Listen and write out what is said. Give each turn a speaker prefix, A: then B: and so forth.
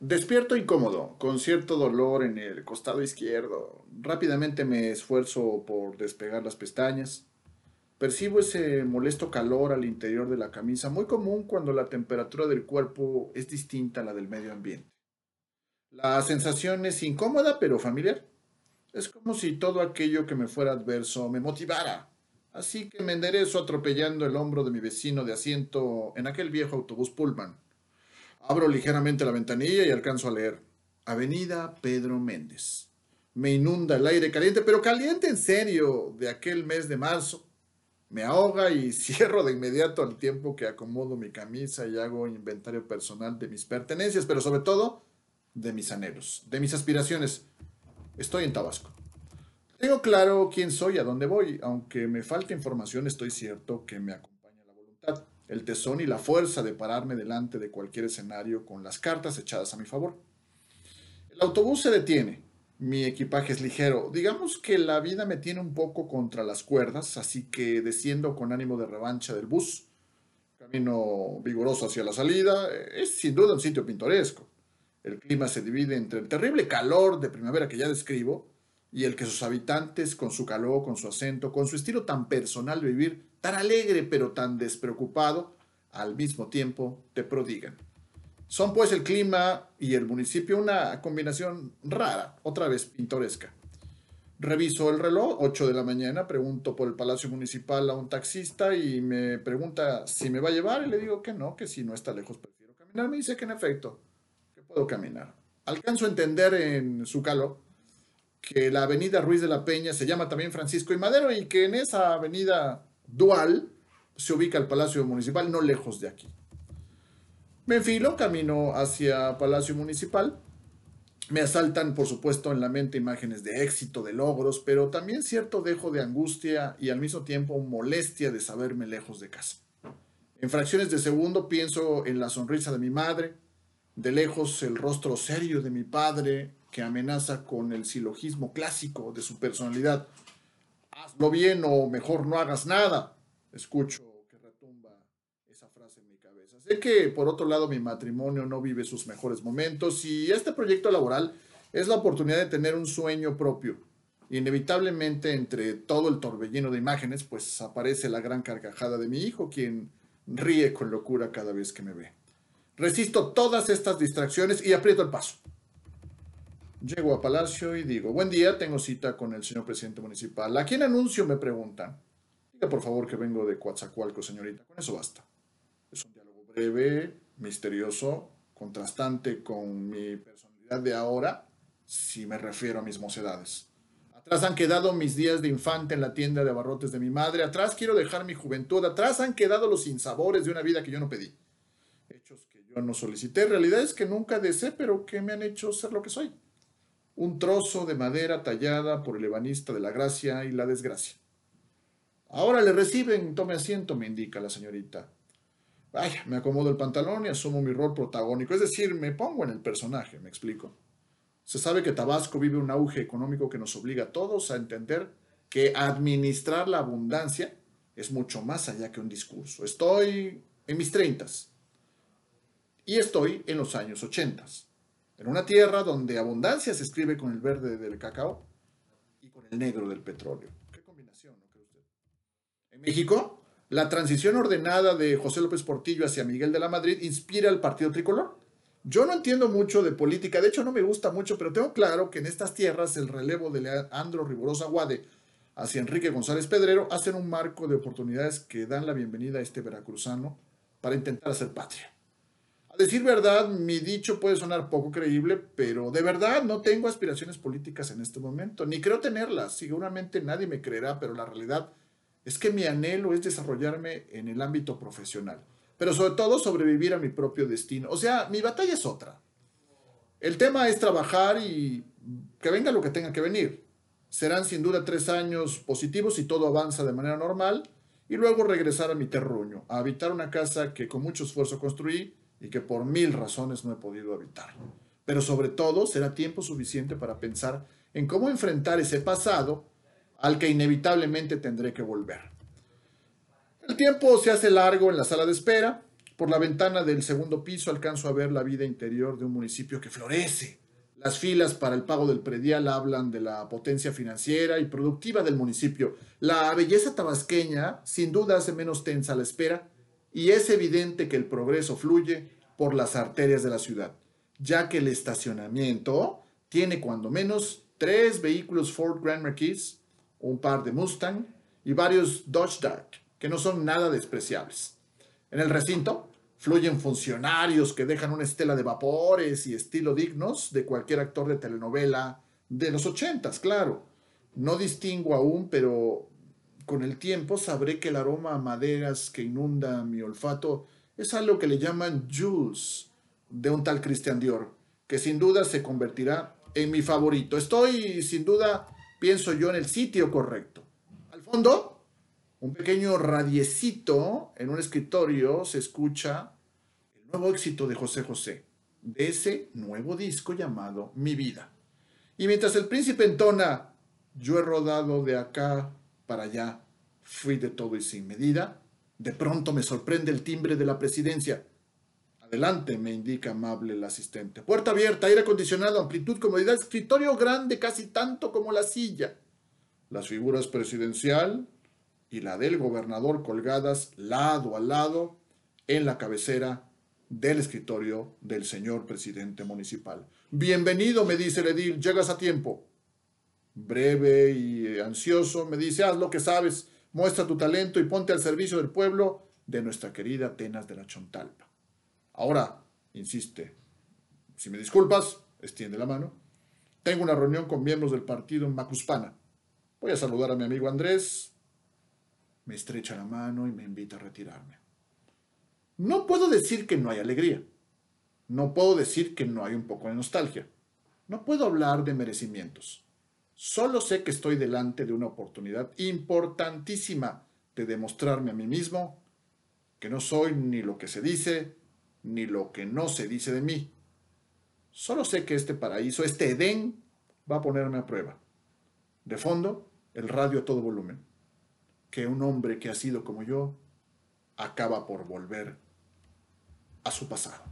A: Despierto incómodo, con cierto dolor en el costado izquierdo. Rápidamente me esfuerzo por despegar las pestañas. Percibo ese molesto calor al interior de la camisa, muy común cuando la temperatura del cuerpo es distinta a la del medio ambiente. La sensación es incómoda pero familiar. Es como si todo aquello que me fuera adverso me motivara. Así que me enderezo atropellando el hombro de mi vecino de asiento en aquel viejo autobús Pullman. Abro ligeramente la ventanilla y alcanzo a leer. Avenida Pedro Méndez. Me inunda el aire caliente, pero caliente en serio, de aquel mes de marzo me ahoga y cierro de inmediato al tiempo que acomodo mi camisa y hago inventario personal de mis pertenencias, pero sobre todo de mis anhelos, de mis aspiraciones. Estoy en Tabasco. Tengo claro quién soy a dónde voy, aunque me falte información, estoy cierto que me acompaña la voluntad, el tesón y la fuerza de pararme delante de cualquier escenario con las cartas echadas a mi favor. El autobús se detiene mi equipaje es ligero. Digamos que la vida me tiene un poco contra las cuerdas, así que desciendo con ánimo de revancha del bus. Camino vigoroso hacia la salida. Es sin duda un sitio pintoresco. El clima se divide entre el terrible calor de primavera que ya describo y el que sus habitantes, con su calor, con su acento, con su estilo tan personal de vivir, tan alegre pero tan despreocupado, al mismo tiempo te prodigan. Son pues el clima y el municipio una combinación rara, otra vez pintoresca. Reviso el reloj, 8 de la mañana, pregunto por el Palacio Municipal a un taxista y me pregunta si me va a llevar y le digo que no, que si no está lejos prefiero caminar. Me dice que en efecto, que puedo caminar. Alcanzo a entender en su calor que la avenida Ruiz de la Peña se llama también Francisco y Madero y que en esa avenida dual se ubica el Palacio Municipal no lejos de aquí. Me enfilo, camino hacia Palacio Municipal. Me asaltan, por supuesto, en la mente imágenes de éxito, de logros, pero también cierto dejo de angustia y al mismo tiempo molestia de saberme lejos de casa. En fracciones de segundo pienso en la sonrisa de mi madre, de lejos el rostro serio de mi padre que amenaza con el silogismo clásico de su personalidad. Hazlo bien o mejor no hagas nada. Escucho Sé que por otro lado mi matrimonio no vive sus mejores momentos y este proyecto laboral es la oportunidad de tener un sueño propio. Inevitablemente entre todo el torbellino de imágenes pues aparece la gran carcajada de mi hijo quien ríe con locura cada vez que me ve. Resisto todas estas distracciones y aprieto el paso. Llego a Palacio y digo, buen día, tengo cita con el señor presidente municipal. ¿A quién anuncio? Me preguntan. Diga por favor que vengo de Coatzacoalcos, señorita. Con eso basta breve, misterioso, contrastante con mi personalidad de ahora, si me refiero a mis mocedades. Atrás han quedado mis días de infante en la tienda de abarrotes de mi madre, atrás quiero dejar mi juventud, atrás han quedado los sinsabores de una vida que yo no pedí. Hechos que yo no solicité, realidades que nunca deseé, pero que me han hecho ser lo que soy. Un trozo de madera tallada por el ebanista de la gracia y la desgracia. Ahora le reciben, tome asiento, me indica la señorita. Vaya, me acomodo el pantalón y asumo mi rol protagónico, es decir, me pongo en el personaje, me explico. Se sabe que Tabasco vive un auge económico que nos obliga a todos a entender que administrar la abundancia es mucho más allá que un discurso. Estoy en mis treintas y estoy en los años ochentas, en una tierra donde abundancia se escribe con el verde del cacao y con el negro del petróleo. ¿Qué combinación, no cree usted? En México, la transición ordenada de José López Portillo hacia Miguel de la Madrid inspira al partido tricolor. Yo no entiendo mucho de política, de hecho no me gusta mucho, pero tengo claro que en estas tierras el relevo de Leandro Riborosa Guade hacia Enrique González Pedrero hacen un marco de oportunidades que dan la bienvenida a este veracruzano para intentar hacer patria. A decir verdad, mi dicho puede sonar poco creíble, pero de verdad no tengo aspiraciones políticas en este momento, ni creo tenerlas. Seguramente nadie me creerá, pero la realidad es que mi anhelo es desarrollarme en el ámbito profesional, pero sobre todo sobrevivir a mi propio destino. O sea, mi batalla es otra. El tema es trabajar y que venga lo que tenga que venir. Serán sin duda tres años positivos si todo avanza de manera normal y luego regresar a mi terruño, a habitar una casa que con mucho esfuerzo construí y que por mil razones no he podido habitar. Pero sobre todo será tiempo suficiente para pensar en cómo enfrentar ese pasado al que inevitablemente tendré que volver. El tiempo se hace largo en la sala de espera. Por la ventana del segundo piso alcanzo a ver la vida interior de un municipio que florece. Las filas para el pago del predial hablan de la potencia financiera y productiva del municipio. La belleza tabasqueña sin duda hace menos tensa la espera y es evidente que el progreso fluye por las arterias de la ciudad, ya que el estacionamiento tiene cuando menos tres vehículos Ford Grand Marquis, un par de Mustang y varios Dodge Dart, que no son nada despreciables. En el recinto fluyen funcionarios que dejan una estela de vapores y estilo dignos de cualquier actor de telenovela de los ochentas, claro. No distingo aún, pero con el tiempo sabré que el aroma a maderas que inunda mi olfato es algo que le llaman juice de un tal Christian Dior, que sin duda se convertirá en mi favorito. Estoy, sin duda, pienso yo, en el sitio correcto. Al fondo, un pequeño radiecito en un escritorio se escucha el nuevo éxito de José José, de ese nuevo disco llamado Mi vida. Y mientras el príncipe entona, yo he rodado de acá para allá, fui de todo y sin medida, de pronto me sorprende el timbre de la presidencia. Adelante, me indica amable el asistente. Puerta abierta, aire acondicionado, amplitud, comodidad, escritorio grande, casi tanto como la silla. Las figuras presidencial y la del gobernador colgadas lado a lado en la cabecera del escritorio del señor presidente municipal. Bienvenido, me dice el edil, llegas a tiempo. Breve y ansioso, me dice, haz lo que sabes, muestra tu talento y ponte al servicio del pueblo de nuestra querida Atenas de la Chontalpa. Ahora, insiste, si me disculpas, extiende la mano. Tengo una reunión con miembros del partido en Macuspana. Voy a saludar a mi amigo Andrés. Me estrecha la mano y me invita a retirarme. No puedo decir que no hay alegría. No puedo decir que no hay un poco de nostalgia. No puedo hablar de merecimientos. Solo sé que estoy delante de una oportunidad importantísima de demostrarme a mí mismo que no soy ni lo que se dice, ni lo que no se dice de mí. Solo sé que este paraíso, este Edén, va a ponerme a prueba. De fondo, el radio a todo volumen. Que un hombre que ha sido como yo acaba por volver a su pasado.